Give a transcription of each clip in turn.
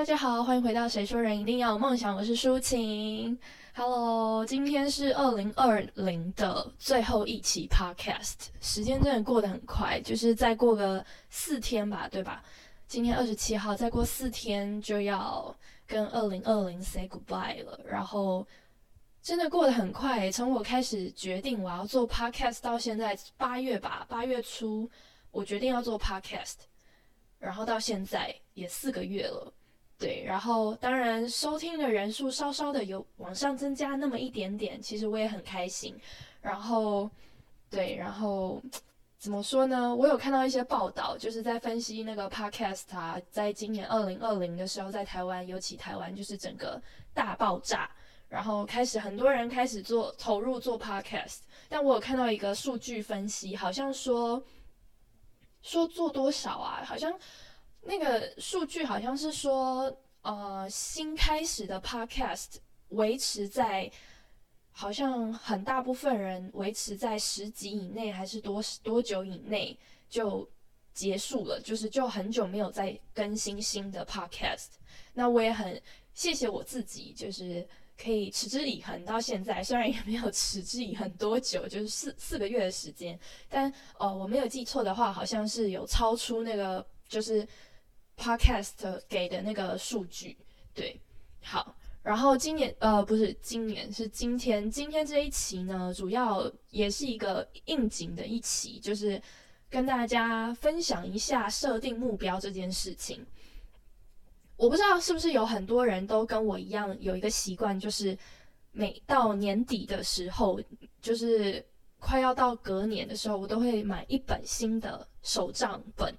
大家好，欢迎回到《谁说人一定要有梦想》，我是抒晴。Hello，今天是二零二零的最后一期 Podcast，时间真的过得很快，就是再过个四天吧，对吧？今天二十七号，再过四天就要跟二零二零 say goodbye 了。然后真的过得很快，从我开始决定我要做 Podcast 到现在八月吧，八月初我决定要做 Podcast，然后到现在也四个月了。对，然后当然收听的人数稍稍的有往上增加那么一点点，其实我也很开心。然后，对，然后怎么说呢？我有看到一些报道，就是在分析那个 podcast 啊，在今年二零二零的时候，在台湾，尤其台湾就是整个大爆炸，然后开始很多人开始做投入做 podcast。但我有看到一个数据分析，好像说说做多少啊？好像。那个数据好像是说，呃，新开始的 podcast 维持在，好像很大部分人维持在十集以内，还是多多久以内就结束了，就是就很久没有再更新新的 podcast。那我也很谢谢我自己，就是可以持之以恒到现在，虽然也没有持之以恒多久，就是四四个月的时间，但呃，我没有记错的话，好像是有超出那个就是。Podcast 给的那个数据，对，好，然后今年呃不是今年是今天，今天这一期呢，主要也是一个应景的一期，就是跟大家分享一下设定目标这件事情。我不知道是不是有很多人都跟我一样有一个习惯，就是每到年底的时候，就是快要到隔年的时候，我都会买一本新的手账本。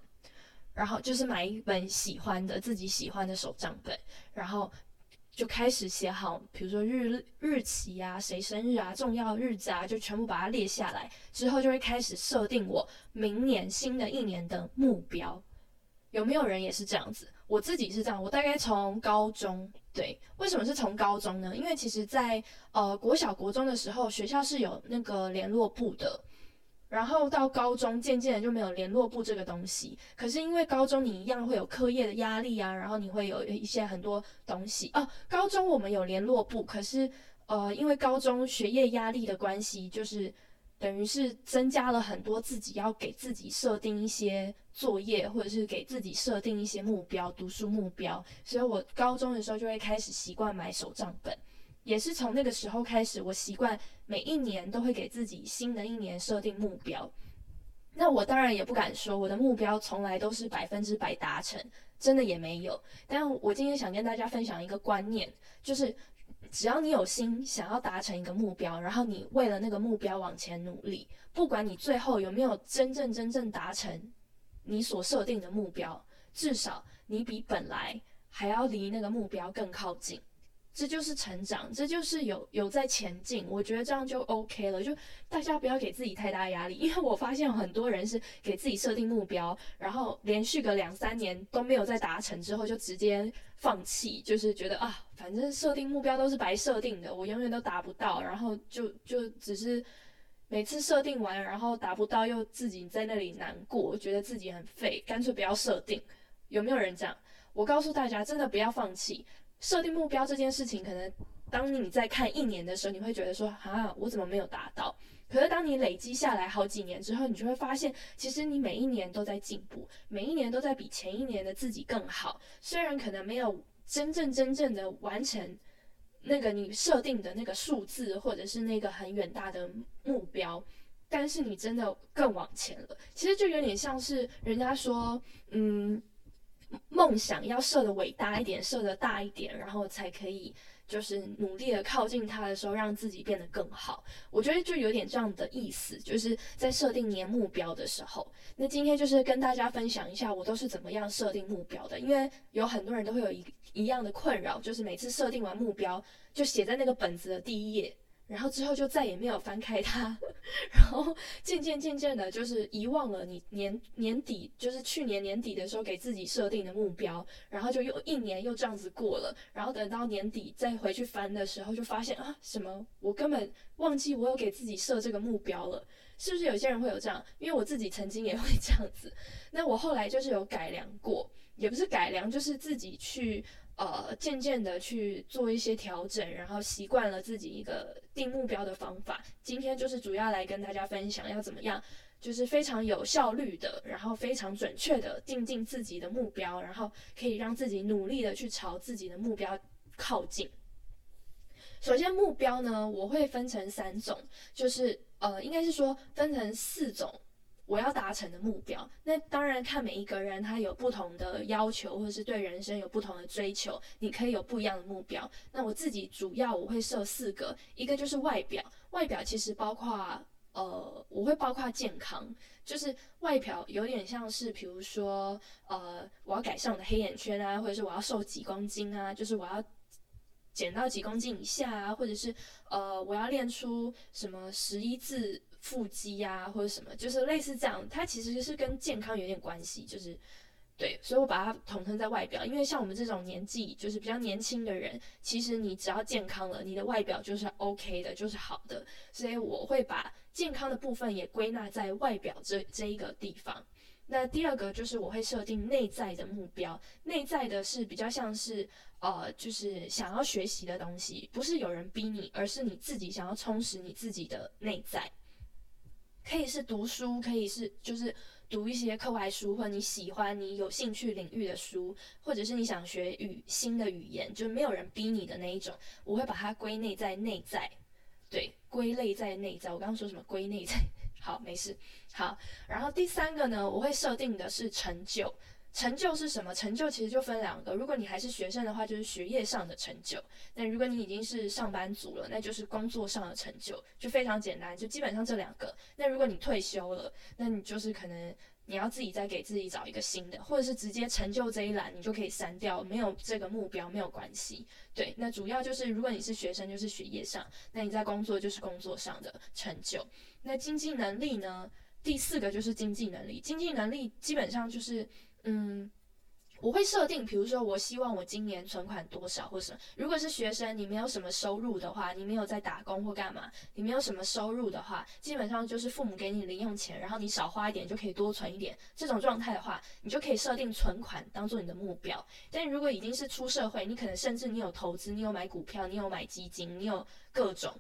然后就是买一本喜欢的、自己喜欢的手账本，然后就开始写好，比如说日日期啊、谁生日啊、重要日子啊，就全部把它列下来。之后就会开始设定我明年新的一年的目标。有没有人也是这样子？我自己是这样，我大概从高中，对，为什么是从高中呢？因为其实，在呃国小、国中的时候，学校是有那个联络部的。然后到高中，渐渐的就没有联络部这个东西。可是因为高中你一样会有课业的压力啊，然后你会有一些很多东西哦。高中我们有联络部，可是呃，因为高中学业压力的关系，就是等于是增加了很多自己要给自己设定一些作业，或者是给自己设定一些目标，读书目标。所以我高中的时候就会开始习惯买手账本。也是从那个时候开始，我习惯每一年都会给自己新的一年设定目标。那我当然也不敢说我的目标从来都是百分之百达成，真的也没有。但我今天想跟大家分享一个观念，就是只要你有心想要达成一个目标，然后你为了那个目标往前努力，不管你最后有没有真正真正达成你所设定的目标，至少你比本来还要离那个目标更靠近。这就是成长，这就是有有在前进，我觉得这样就 OK 了。就大家不要给自己太大压力，因为我发现很多人是给自己设定目标，然后连续个两三年都没有再达成之后，就直接放弃，就是觉得啊，反正设定目标都是白设定的，我永远都达不到，然后就就只是每次设定完，然后达不到又自己在那里难过，觉得自己很废，干脆不要设定。有没有人这样？我告诉大家，真的不要放弃。设定目标这件事情，可能当你在看一年的时候，你会觉得说啊，我怎么没有达到？可是当你累积下来好几年之后，你就会发现，其实你每一年都在进步，每一年都在比前一年的自己更好。虽然可能没有真正真正的完成那个你设定的那个数字，或者是那个很远大的目标，但是你真的更往前了。其实就有点像是人家说，嗯。梦想要设的伟大一点，设的大一点，然后才可以就是努力的靠近它的时候，让自己变得更好。我觉得就有点这样的意思，就是在设定年目标的时候。那今天就是跟大家分享一下我都是怎么样设定目标的，因为有很多人都会有一一样的困扰，就是每次设定完目标就写在那个本子的第一页。然后之后就再也没有翻开它，然后渐渐渐渐的，就是遗忘了你年年底，就是去年年底的时候给自己设定的目标，然后就又一年又这样子过了，然后等到年底再回去翻的时候，就发现啊，什么我根本忘记我有给自己设这个目标了，是不是有些人会有这样？因为我自己曾经也会这样子，那我后来就是有改良过。也不是改良，就是自己去呃渐渐的去做一些调整，然后习惯了自己一个定目标的方法。今天就是主要来跟大家分享要怎么样，就是非常有效率的，然后非常准确的定进自己的目标，然后可以让自己努力的去朝自己的目标靠近。首先，目标呢，我会分成三种，就是呃，应该是说分成四种我要达成的目标。那当然看每一个人他有不同的要求，或者是对人生有不同的追求，你可以有不一样的目标。那我自己主要我会设四个，一个就是外表，外表其实包括呃，我会包括健康，就是外表有点像是比如说呃，我要改善我的黑眼圈啊，或者是我要瘦几公斤啊，就是我要。减到几公斤以下啊，或者是呃，我要练出什么十一字腹肌啊，或者什么，就是类似这样。它其实是跟健康有点关系，就是对，所以我把它统称在外表。因为像我们这种年纪，就是比较年轻的人，其实你只要健康了，你的外表就是 OK 的，就是好的。所以我会把健康的部分也归纳在外表这这一个地方。那第二个就是我会设定内在的目标，内在的是比较像是呃，就是想要学习的东西，不是有人逼你，而是你自己想要充实你自己的内在。可以是读书，可以是就是读一些课外书，或者你喜欢你有兴趣领域的书，或者是你想学语新的语言，就是没有人逼你的那一种。我会把它归内在内在，对，归类在内在。我刚刚说什么？归内在。好，没事。好，然后第三个呢，我会设定的是成就。成就是什么？成就其实就分两个。如果你还是学生的话，就是学业上的成就；那如果你已经是上班族了，那就是工作上的成就。就非常简单，就基本上这两个。那如果你退休了，那你就是可能你要自己再给自己找一个新的，或者是直接成就这一栏，你就可以删掉，没有这个目标没有关系。对，那主要就是如果你是学生，就是学业上；那你在工作就是工作上的成就。那经济能力呢？第四个就是经济能力。经济能力基本上就是，嗯，我会设定，比如说我希望我今年存款多少，或什么。如果是学生，你没有什么收入的话，你没有在打工或干嘛，你没有什么收入的话，基本上就是父母给你零用钱，然后你少花一点就可以多存一点。这种状态的话，你就可以设定存款当做你的目标。但如果已经是出社会，你可能甚至你有投资，你有买股票，你有买基金，你有各种。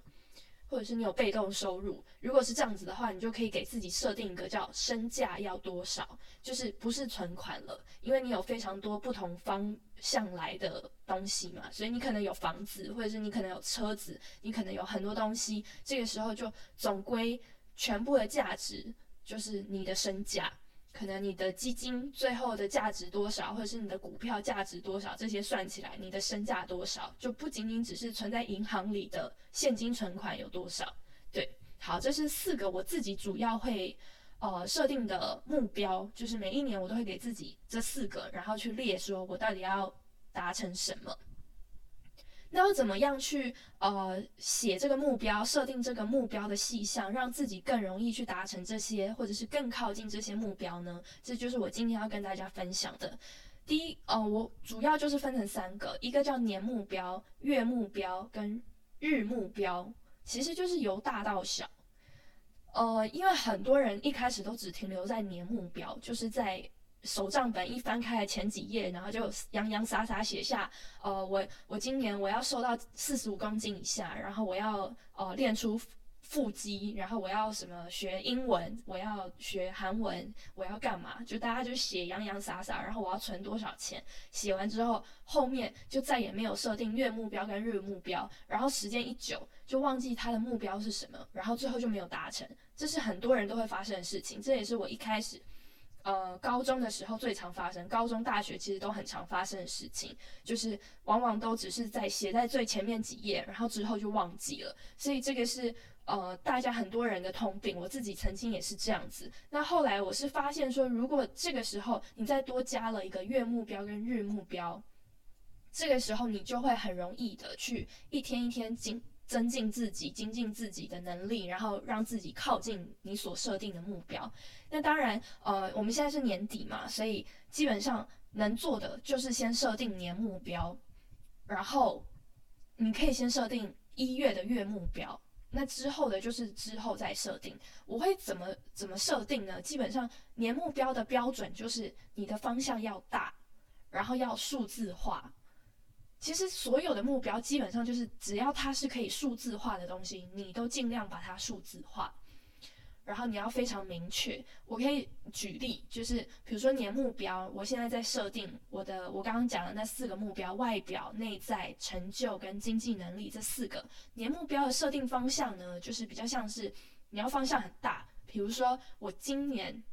或者是你有被动收入，如果是这样子的话，你就可以给自己设定一个叫身价要多少，就是不是存款了，因为你有非常多不同方向来的东西嘛，所以你可能有房子，或者是你可能有车子，你可能有很多东西，这个时候就总归全部的价值就是你的身价。可能你的基金最后的价值多少，或者是你的股票价值多少，这些算起来，你的身价多少，就不仅仅只是存在银行里的现金存款有多少。对，好，这是四个我自己主要会呃设定的目标，就是每一年我都会给自己这四个，然后去列说我到底要达成什么。那要怎么样去呃写这个目标，设定这个目标的细项，让自己更容易去达成这些，或者是更靠近这些目标呢？这就是我今天要跟大家分享的。第一，呃，我主要就是分成三个，一个叫年目标、月目标跟日目标，其实就是由大到小。呃，因为很多人一开始都只停留在年目标，就是在。手账本一翻开前几页，然后就洋洋洒洒写下，呃，我我今年我要瘦到四十五公斤以下，然后我要呃练出腹肌，然后我要什么学英文，我要学韩文，我要干嘛？就大家就写洋洋洒洒，然后我要存多少钱？写完之后，后面就再也没有设定月目标跟日目标，然后时间一久就忘记他的目标是什么，然后最后就没有达成。这是很多人都会发生的事情，这也是我一开始。呃，高中的时候最常发生，高中、大学其实都很常发生的事情，就是往往都只是在写在最前面几页，然后之后就忘记了。所以这个是呃，大家很多人的通病，我自己曾经也是这样子。那后来我是发现说，如果这个时候你再多加了一个月目标跟日目标，这个时候你就会很容易的去一天一天进。增进自己、精进自己的能力，然后让自己靠近你所设定的目标。那当然，呃，我们现在是年底嘛，所以基本上能做的就是先设定年目标，然后你可以先设定一月的月目标。那之后的就是之后再设定。我会怎么怎么设定呢？基本上年目标的标准就是你的方向要大，然后要数字化。其实所有的目标基本上就是只要它是可以数字化的东西，你都尽量把它数字化。然后你要非常明确。我可以举例，就是比如说年目标，我现在在设定我的我刚刚讲的那四个目标：外表、内在、成就跟经济能力这四个年目标的设定方向呢，就是比较像是你要方向很大。比如说我今年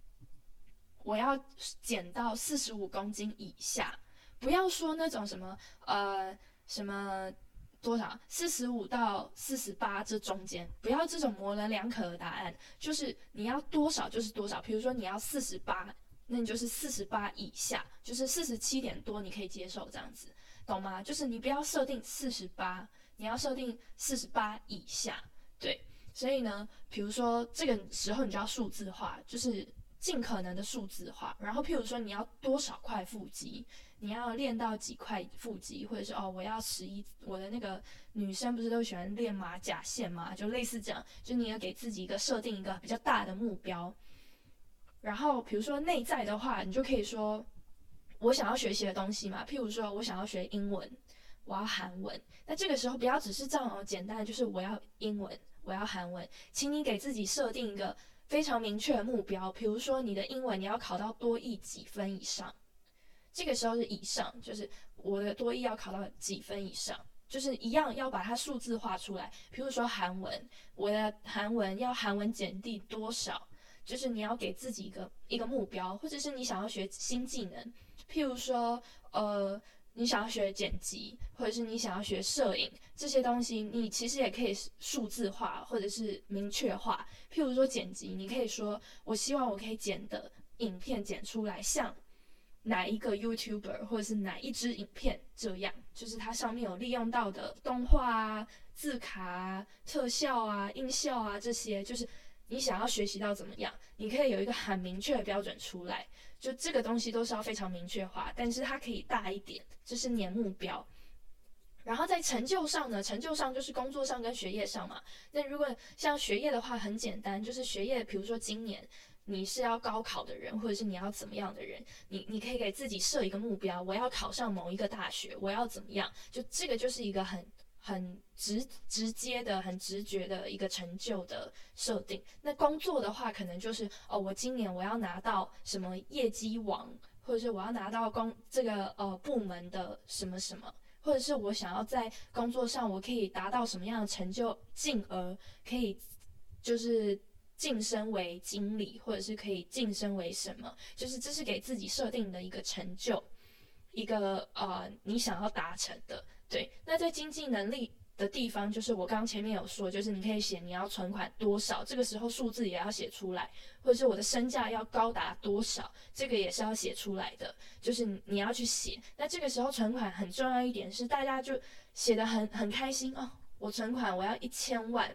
我要减到四十五公斤以下。不要说那种什么呃什么多少四十五到四十八这中间，不要这种模棱两可的答案，就是你要多少就是多少。比如说你要四十八，那你就是四十八以下，就是四十七点多你可以接受这样子，懂吗？就是你不要设定四十八，你要设定四十八以下，对。所以呢，比如说这个时候你就要数字化，就是尽可能的数字化。然后譬如说你要多少块腹肌。你要练到几块腹肌，或者是哦，我要十一，我的那个女生不是都喜欢练马甲线吗？就类似这样，就你要给自己一个设定一个比较大的目标。然后比如说内在的话，你就可以说，我想要学习的东西嘛，譬如说我想要学英文，我要韩文。那这个时候不要只是这样简单的，就是我要英文，我要韩文，请你给自己设定一个非常明确的目标，比如说你的英文你要考到多译几分以上。这个时候是以上，就是我的多一要考到几分以上，就是一样要把它数字化出来。比如说韩文，我的韩文要韩文减地多少，就是你要给自己一个一个目标，或者是你想要学新技能，譬如说呃你想要学剪辑，或者是你想要学摄影这些东西，你其实也可以数字化或者是明确化。譬如说剪辑，你可以说我希望我可以剪的影片剪出来像。哪一个 YouTuber 或者是哪一支影片这样，就是它上面有利用到的动画啊、字卡啊、特效啊、音效啊这些，就是你想要学习到怎么样，你可以有一个很明确的标准出来。就这个东西都是要非常明确化，但是它可以大一点，这是年目标。然后在成就上呢，成就上就是工作上跟学业上嘛。那如果像学业的话，很简单，就是学业，比如说今年。你是要高考的人，或者是你要怎么样的人？你你可以给自己设一个目标，我要考上某一个大学，我要怎么样？就这个就是一个很很直直接的、很直觉的一个成就的设定。那工作的话，可能就是哦，我今年我要拿到什么业绩王，或者是我要拿到工这个呃部门的什么什么，或者是我想要在工作上我可以达到什么样的成就，进而可以就是。晋升为经理，或者是可以晋升为什么？就是这是给自己设定的一个成就，一个呃你想要达成的。对，那在经济能力的地方，就是我刚刚前面有说，就是你可以写你要存款多少，这个时候数字也要写出来，或者是我的身价要高达多少，这个也是要写出来的，就是你要去写。那这个时候存款很重要一点是，大家就写的很很开心哦，我存款我要一千万。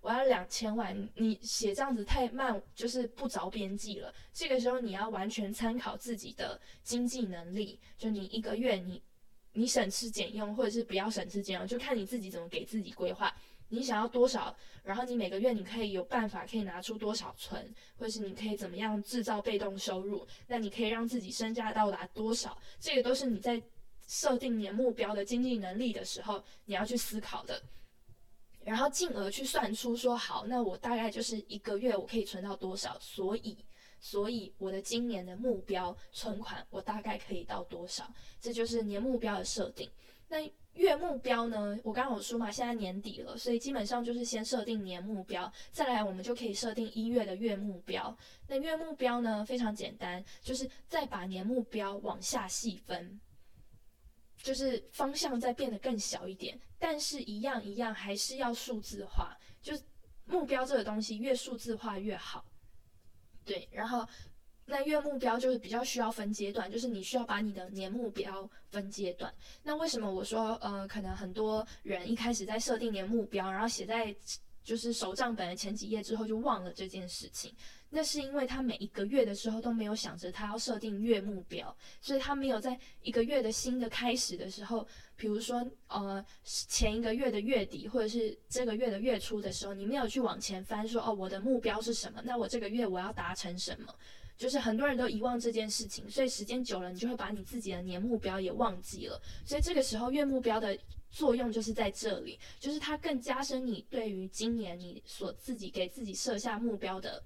我要两千万，你写这样子太慢，就是不着边际了。这个时候你要完全参考自己的经济能力，就你一个月你你省吃俭用，或者是不要省吃俭用，就看你自己怎么给自己规划。你想要多少，然后你每个月你可以有办法可以拿出多少存，或者是你可以怎么样制造被动收入，那你可以让自己身价到达多少，这个都是你在设定年目标的经济能力的时候你要去思考的。然后进而去算出说好，那我大概就是一个月我可以存到多少，所以所以我的今年的目标存款我大概可以到多少，这就是年目标的设定。那月目标呢？我刚刚有说嘛，现在年底了，所以基本上就是先设定年目标，再来我们就可以设定一月的月目标。那月目标呢非常简单，就是再把年目标往下细分。就是方向在变得更小一点，但是一样一样还是要数字化。就是目标这个东西越数字化越好。对，然后那月目标就是比较需要分阶段，就是你需要把你的年目标分阶段。那为什么我说呃，可能很多人一开始在设定年目标，然后写在就是手账本的前几页之后就忘了这件事情？那是因为他每一个月的时候都没有想着他要设定月目标，所以他没有在一个月的新的开始的时候，比如说呃前一个月的月底或者是这个月的月初的时候，你没有去往前翻说哦我的目标是什么？那我这个月我要达成什么？就是很多人都遗忘这件事情，所以时间久了，你就会把你自己的年目标也忘记了。所以这个时候月目标的作用就是在这里，就是它更加深你对于今年你所自己给自己设下目标的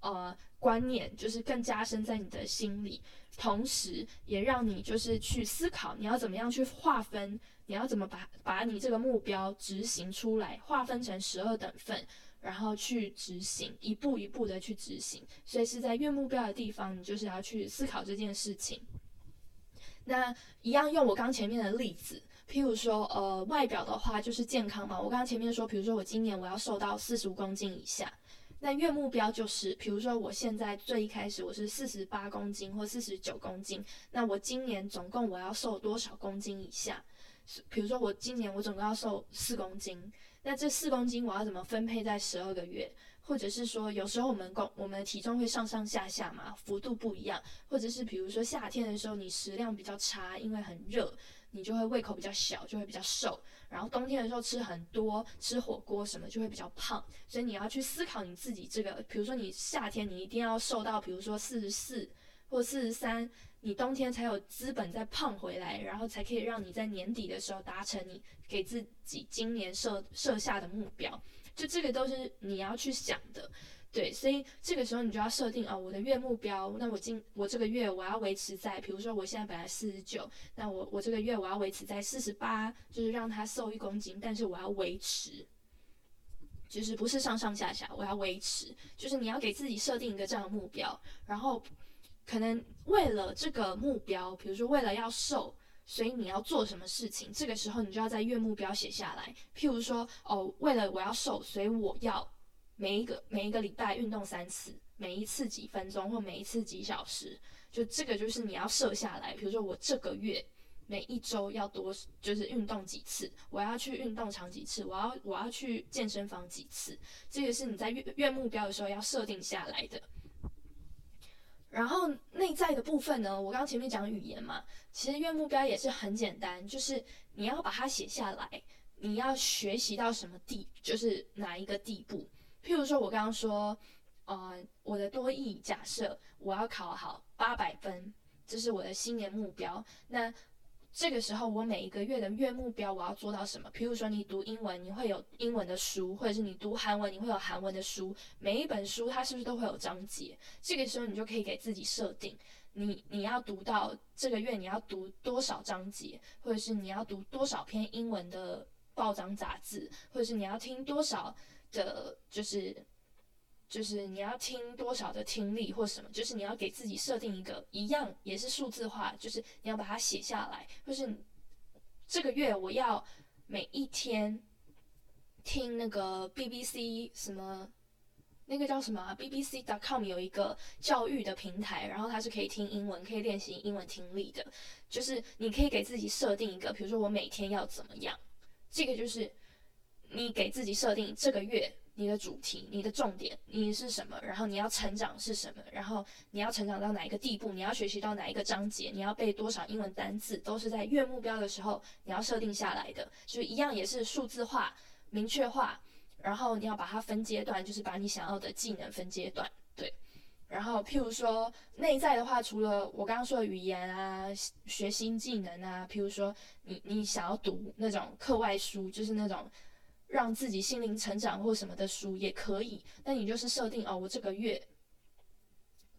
呃观念，就是更加深在你的心里，同时也让你就是去思考你要怎么样去划分，你要怎么把把你这个目标执行出来，划分成十二等份。然后去执行，一步一步的去执行，所以是在月目标的地方，你就是要去思考这件事情。那一样用我刚前面的例子，譬如说，呃，外表的话就是健康嘛。我刚刚前面说，比如说我今年我要瘦到四十五公斤以下，那月目标就是，比如说我现在最一开始我是四十八公斤或四十九公斤，那我今年总共我要瘦多少公斤以下？比如说我今年我总共要瘦四公斤。那这四公斤我要怎么分配在十二个月？或者是说，有时候我们公我们的体重会上上下下嘛，幅度不一样。或者是比如说夏天的时候，你食量比较差，因为很热，你就会胃口比较小，就会比较瘦。然后冬天的时候吃很多，吃火锅什么就会比较胖。所以你要去思考你自己这个，比如说你夏天你一定要瘦到，比如说四十四或四十三。你冬天才有资本再胖回来，然后才可以让你在年底的时候达成你给自己今年设设下的目标。就这个都是你要去想的，对，所以这个时候你就要设定啊，我的月目标，那我今我这个月我要维持在，比如说我现在本来四十九，那我我这个月我要维持在四十八，就是让它瘦一公斤，但是我要维持，就是不是上上下下，我要维持，就是你要给自己设定一个这样的目标，然后。可能为了这个目标，比如说为了要瘦，所以你要做什么事情？这个时候你就要在月目标写下来。譬如说，哦，为了我要瘦，所以我要每一个每一个礼拜运动三次，每一次几分钟或每一次几小时，就这个就是你要设下来。比如说我这个月每一周要多就是运动几次，我要去运动场几次，我要我要去健身房几次，这个是你在月月目标的时候要设定下来的。然后内在的部分呢，我刚刚前面讲语言嘛，其实月目标也是很简单，就是你要把它写下来，你要学习到什么地，就是哪一个地步。譬如说，我刚刚说，呃，我的多义假设我要考好八百分，这是我的新年目标，那。这个时候，我每一个月的月目标我要做到什么？比如说，你读英文，你会有英文的书，或者是你读韩文，你会有韩文的书。每一本书它是不是都会有章节？这个时候你就可以给自己设定，你你要读到这个月你要读多少章节，或者是你要读多少篇英文的报章杂志，或者是你要听多少的，就是。就是你要听多少的听力或什么，就是你要给自己设定一个一样也是数字化，就是你要把它写下来，就是这个月我要每一天听那个 BBC 什么那个叫什么 BBC.com 有一个教育的平台，然后它是可以听英文，可以练习英文听力的，就是你可以给自己设定一个，比如说我每天要怎么样，这个就是你给自己设定这个月。你的主题，你的重点，你是什么？然后你要成长是什么？然后你要成长到哪一个地步？你要学习到哪一个章节？你要背多少英文单字？都是在月目标的时候你要设定下来的，就一样也是数字化、明确化。然后你要把它分阶段，就是把你想要的技能分阶段。对。然后譬如说内在的话，除了我刚刚说的语言啊、学新技能啊，譬如说你你想要读那种课外书，就是那种。让自己心灵成长或什么的书也可以，那你就是设定哦，我这个月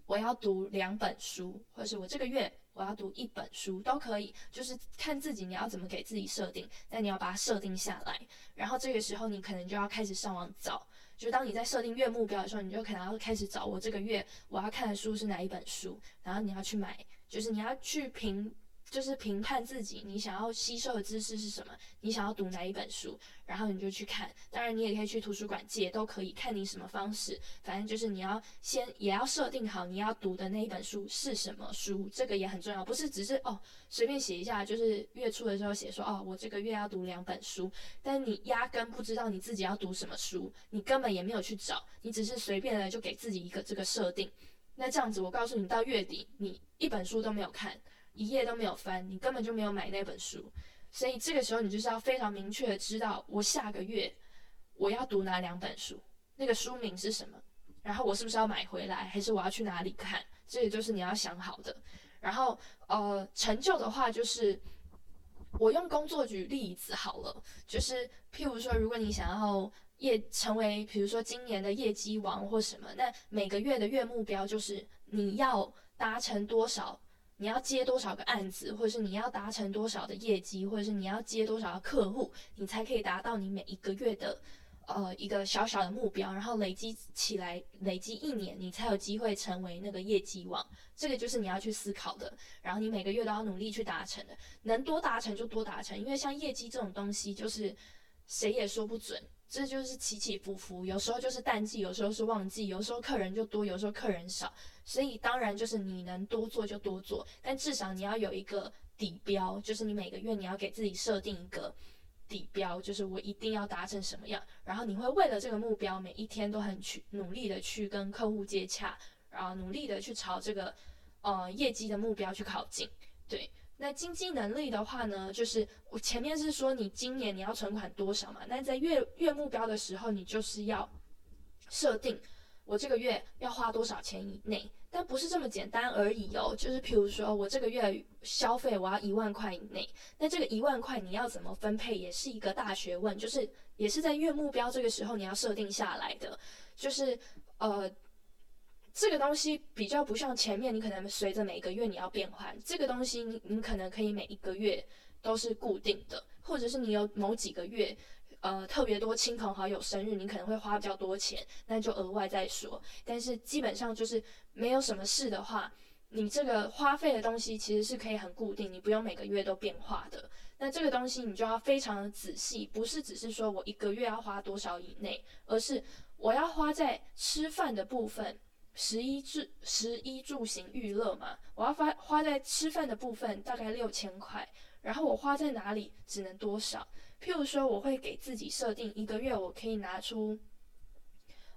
我要读两本书，或者是我这个月我要读一本书都可以，就是看自己你要怎么给自己设定，但你要把它设定下来，然后这个时候你可能就要开始上网找，就当你在设定月目标的时候，你就可能要开始找我这个月我要看的书是哪一本书，然后你要去买，就是你要去评。就是评判自己，你想要吸收的知识是什么？你想要读哪一本书，然后你就去看。当然，你也可以去图书馆借，都可以看你什么方式。反正就是你要先也要设定好你要读的那一本书是什么书，这个也很重要。不是只是哦随便写一下，就是月初的时候写说哦我这个月要读两本书，但你压根不知道你自己要读什么书，你根本也没有去找，你只是随便的就给自己一个这个设定。那这样子，我告诉你，到月底你一本书都没有看。一页都没有翻，你根本就没有买那本书，所以这个时候你就是要非常明确的知道，我下个月我要读哪两本书，那个书名是什么，然后我是不是要买回来，还是我要去哪里看？这也就是你要想好的。然后呃，成就的话就是。我用工作举例子好了，就是譬如说，如果你想要业成为，比如说今年的业绩王或什么，那每个月的月目标就是你要达成多少，你要接多少个案子，或者是你要达成多少的业绩，或者是你要接多少的客户，你才可以达到你每一个月的。呃，一个小小的目标，然后累积起来，累积一年，你才有机会成为那个业绩王。这个就是你要去思考的，然后你每个月都要努力去达成的，能多达成就多达成。因为像业绩这种东西，就是谁也说不准，这就是起起伏伏，有时候就是淡季，有时候是旺季，有时候客人就多，有时候客人少。所以当然就是你能多做就多做，但至少你要有一个底标，就是你每个月你要给自己设定一个。底标就是我一定要达成什么样，然后你会为了这个目标，每一天都很去努力的去跟客户接洽，然后努力的去朝这个呃业绩的目标去靠近。对，那经济能力的话呢，就是我前面是说你今年你要存款多少嘛，那在月月目标的时候，你就是要设定我这个月要花多少钱以内。但不是这么简单而已哦，就是譬如说我这个月消费我要一万块以内，那这个一万块你要怎么分配也是一个大学问，就是也是在月目标这个时候你要设定下来的，就是呃这个东西比较不像前面你可能随着每个月你要变换，这个东西你你可能可以每一个月都是固定的，或者是你有某几个月。呃，特别多亲朋好友生日，你可能会花比较多钱，那就额外再说。但是基本上就是没有什么事的话，你这个花费的东西其实是可以很固定，你不用每个月都变化的。那这个东西你就要非常的仔细，不是只是说我一个月要花多少以内，而是我要花在吃饭的部分，十一住十一住行娱乐嘛，我要花花在吃饭的部分大概六千块，然后我花在哪里只能多少。譬如说，我会给自己设定一个月，我可以拿出，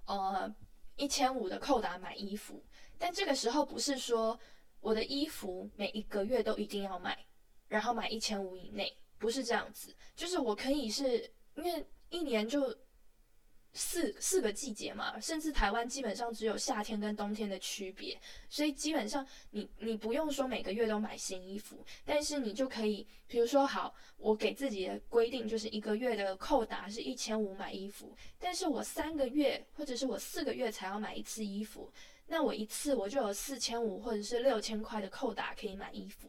呃，一千五的扣打买衣服。但这个时候不是说我的衣服每一个月都一定要买，然后买一千五以内，不是这样子。就是我可以是因为一年就。四四个季节嘛，甚至台湾基本上只有夏天跟冬天的区别，所以基本上你你不用说每个月都买新衣服，但是你就可以，比如说好，我给自己的规定就是一个月的扣打是一千五买衣服，但是我三个月或者是我四个月才要买一次衣服，那我一次我就有四千五或者是六千块的扣打可以买衣服，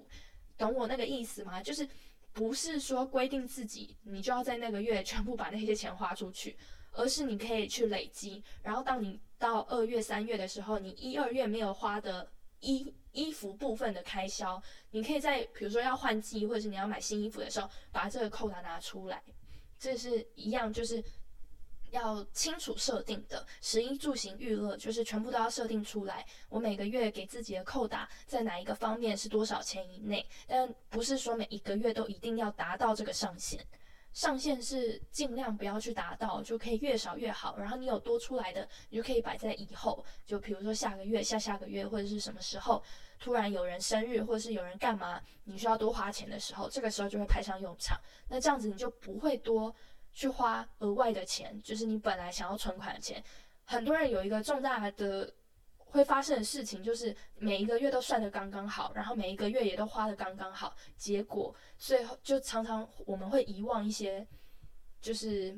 懂我那个意思吗？就是不是说规定自己你就要在那个月全部把那些钱花出去。而是你可以去累积，然后当你到二月、三月的时候，你一二月没有花的衣衣服部分的开销，你可以在比如说要换季或者是你要买新衣服的时候，把这个扣打拿出来。这是一样，就是要清楚设定的，食衣住行娱乐就是全部都要设定出来。我每个月给自己的扣打在哪一个方面是多少钱以内，但不是说每一个月都一定要达到这个上限。上限是尽量不要去达到，就可以越少越好。然后你有多出来的，你就可以摆在以后。就比如说下个月、下下个月，或者是什么时候突然有人生日，或者是有人干嘛，你需要多花钱的时候，这个时候就会派上用场。那这样子你就不会多去花额外的钱，就是你本来想要存款的钱。很多人有一个重大的。会发生的事情就是每一个月都算得刚刚好，然后每一个月也都花得刚刚好，结果最后就常常我们会遗忘一些，就是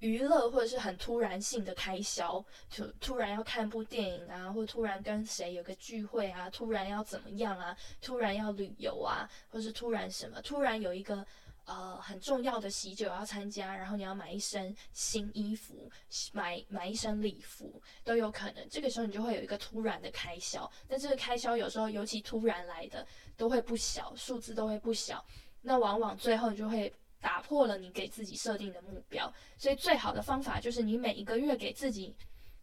娱乐或者是很突然性的开销，就突然要看部电影啊，或突然跟谁有个聚会啊，突然要怎么样啊，突然要旅游啊，或是突然什么，突然有一个。呃，很重要的喜酒要参加，然后你要买一身新衣服，买买一身礼服都有可能。这个时候你就会有一个突然的开销，但这个开销有时候尤其突然来的都会不小，数字都会不小。那往往最后你就会打破了你给自己设定的目标。所以最好的方法就是你每一个月给自己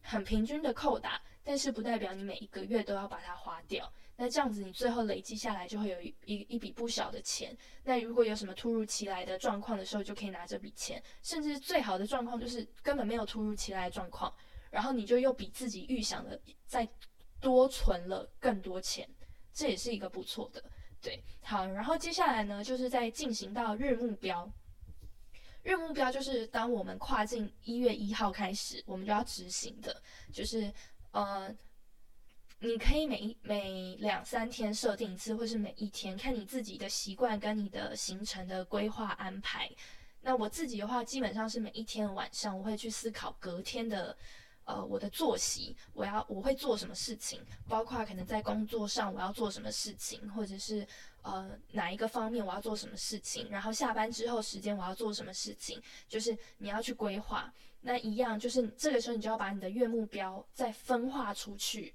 很平均的扣打，但是不代表你每一个月都要把它花掉。那这样子，你最后累积下来就会有一一一笔不小的钱。那如果有什么突如其来的状况的时候，就可以拿这笔钱。甚至最好的状况就是根本没有突如其来的状况，然后你就又比自己预想的再多存了更多钱，这也是一个不错的。对，好，然后接下来呢，就是在进行到日目标。日目标就是当我们跨进一月一号开始，我们就要执行的，就是呃。你可以每一每两三天设定一次，或是每一天，看你自己的习惯跟你的行程的规划安排。那我自己的话，基本上是每一天晚上，我会去思考隔天的。呃，我的作息，我要我会做什么事情，包括可能在工作上我要做什么事情，或者是呃哪一个方面我要做什么事情，然后下班之后时间我要做什么事情，就是你要去规划。那一样就是这个时候你就要把你的月目标再分化出去，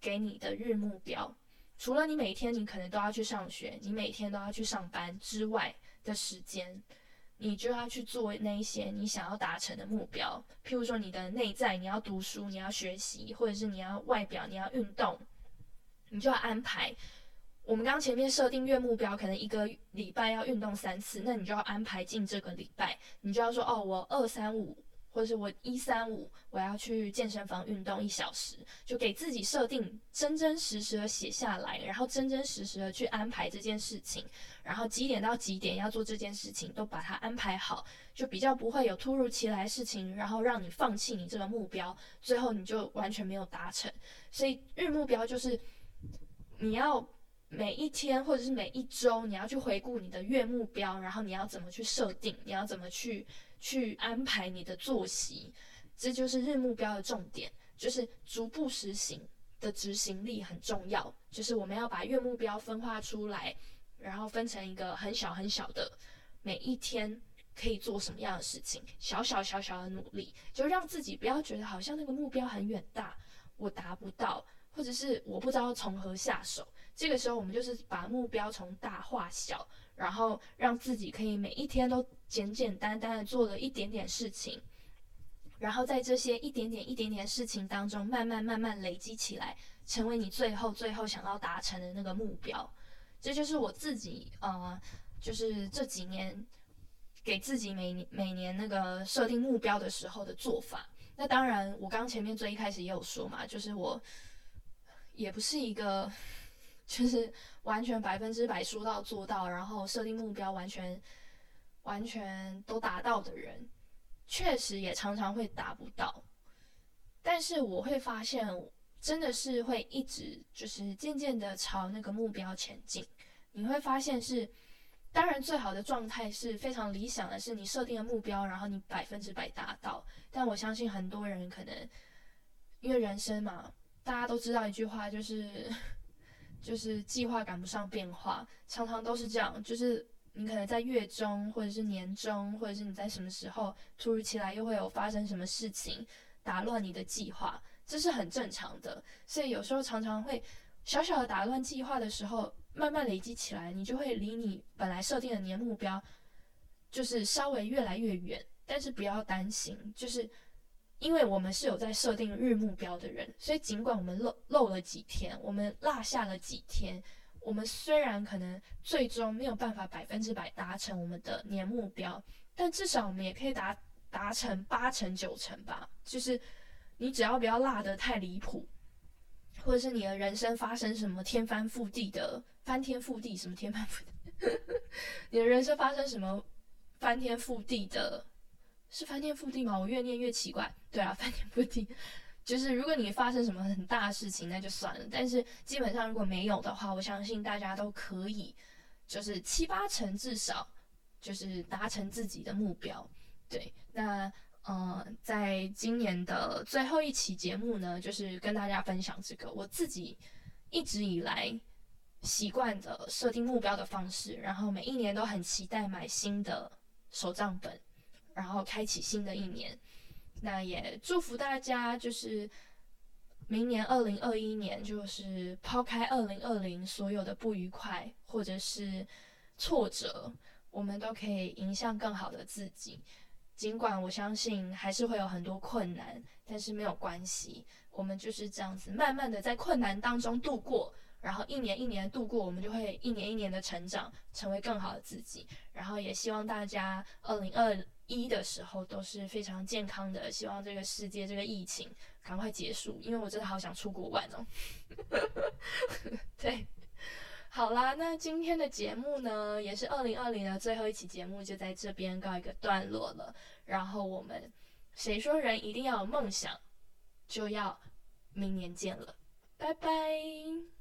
给你的日目标。除了你每天你可能都要去上学，你每天都要去上班之外的时间。你就要去做那一些你想要达成的目标，譬如说你的内在，你要读书，你要学习，或者是你要外表，你要运动，你就要安排。我们刚前面设定月目标，可能一个礼拜要运动三次，那你就要安排进这个礼拜，你就要说哦，我二三五。或者是我一三五我要去健身房运动一小时，就给自己设定真真实实的写下来，然后真真实实的去安排这件事情，然后几点到几点要做这件事情都把它安排好，就比较不会有突如其来事情，然后让你放弃你这个目标，最后你就完全没有达成。所以日目标就是你要每一天或者是每一周你要去回顾你的月目标，然后你要怎么去设定，你要怎么去。去安排你的作息，这就是日目标的重点，就是逐步实行的执行力很重要。就是我们要把月目标分化出来，然后分成一个很小很小的，每一天可以做什么样的事情，小小小小的努力，就让自己不要觉得好像那个目标很远大，我达不到，或者是我不知道从何下手。这个时候，我们就是把目标从大化小。然后让自己可以每一天都简简单单的做了一点点事情，然后在这些一点点、一点点事情当中，慢慢、慢慢累积起来，成为你最后、最后想要达成的那个目标。这就是我自己，呃，就是这几年给自己每每年那个设定目标的时候的做法。那当然，我刚前面最一开始也有说嘛，就是我也不是一个。就是完全百分之百说到做到，然后设定目标完全完全都达到的人，确实也常常会达不到。但是我会发现，真的是会一直就是渐渐的朝那个目标前进。你会发现是，当然最好的状态是非常理想的是你设定的目标，然后你百分之百达到。但我相信很多人可能因为人生嘛，大家都知道一句话就是。就是计划赶不上变化，常常都是这样。就是你可能在月中，或者是年中，或者是你在什么时候突如其来又会有发生什么事情打乱你的计划，这是很正常的。所以有时候常常会小小的打乱计划的时候，慢慢累积起来，你就会离你本来设定的年目标就是稍微越来越远。但是不要担心，就是。因为我们是有在设定日目标的人，所以尽管我们漏漏了几天，我们落下了几天，我们虽然可能最终没有办法百分之百达成我们的年目标，但至少我们也可以达达成八成九成吧。就是你只要不要落得太离谱，或者是你的人生发生什么天翻覆地的翻天覆地什么天翻覆地，你的人生发生什么翻天覆地的。是翻天覆地吗？我越念越奇怪。对啊，翻天覆地，就是如果你发生什么很大的事情，那就算了。但是基本上如果没有的话，我相信大家都可以，就是七八成至少就是达成自己的目标。对，那呃，在今年的最后一期节目呢，就是跟大家分享这个我自己一直以来习惯的设定目标的方式，然后每一年都很期待买新的手账本。然后开启新的一年，那也祝福大家，就是明年二零二一年，就是抛开二零二零所有的不愉快或者是挫折，我们都可以迎向更好的自己。尽管我相信还是会有很多困难，但是没有关系，我们就是这样子慢慢的在困难当中度过，然后一年一年度过，我们就会一年一年的成长，成为更好的自己。然后也希望大家二零二。一的时候都是非常健康的，希望这个世界这个疫情赶快结束，因为我真的好想出国玩哦。对，好啦，那今天的节目呢，也是二零二零的最后一期节目，就在这边告一个段落了。然后我们谁说人一定要有梦想，就要明年见了，拜拜。